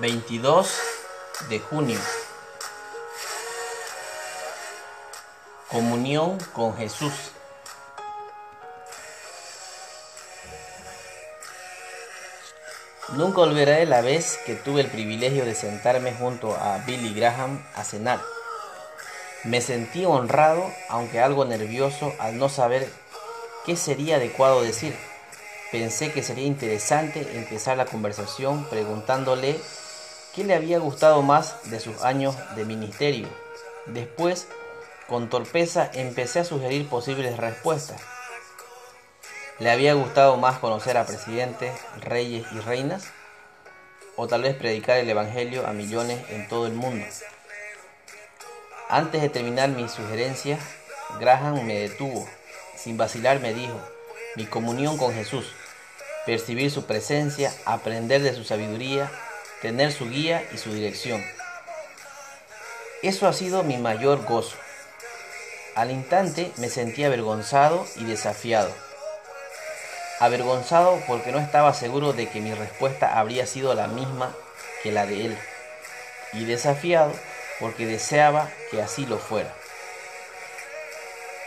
22 de junio. Comunión con Jesús. Nunca olvidaré la vez que tuve el privilegio de sentarme junto a Billy Graham a cenar. Me sentí honrado, aunque algo nervioso, al no saber qué sería adecuado decir. Pensé que sería interesante empezar la conversación preguntándole qué le había gustado más de sus años de ministerio. Después, con torpeza, empecé a sugerir posibles respuestas. ¿Le había gustado más conocer a presidentes, reyes y reinas? ¿O tal vez predicar el Evangelio a millones en todo el mundo? Antes de terminar mi sugerencia, Graham me detuvo. Sin vacilar me dijo, mi comunión con Jesús percibir su presencia, aprender de su sabiduría, tener su guía y su dirección. Eso ha sido mi mayor gozo. Al instante me sentí avergonzado y desafiado. Avergonzado porque no estaba seguro de que mi respuesta habría sido la misma que la de él. Y desafiado porque deseaba que así lo fuera.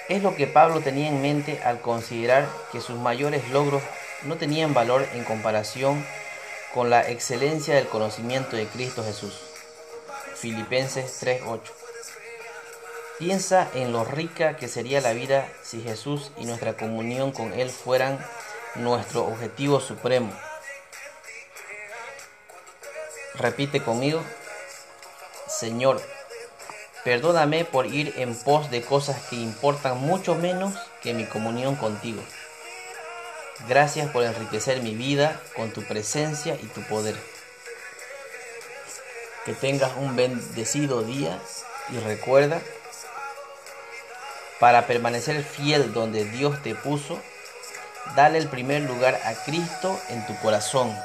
Es lo que Pablo tenía en mente al considerar que sus mayores logros no tenían valor en comparación con la excelencia del conocimiento de Cristo Jesús. Filipenses 3:8. Piensa en lo rica que sería la vida si Jesús y nuestra comunión con Él fueran nuestro objetivo supremo. Repite conmigo, Señor, perdóname por ir en pos de cosas que importan mucho menos que mi comunión contigo. Gracias por enriquecer mi vida con tu presencia y tu poder. Que tengas un bendecido día y recuerda, para permanecer fiel donde Dios te puso, dale el primer lugar a Cristo en tu corazón.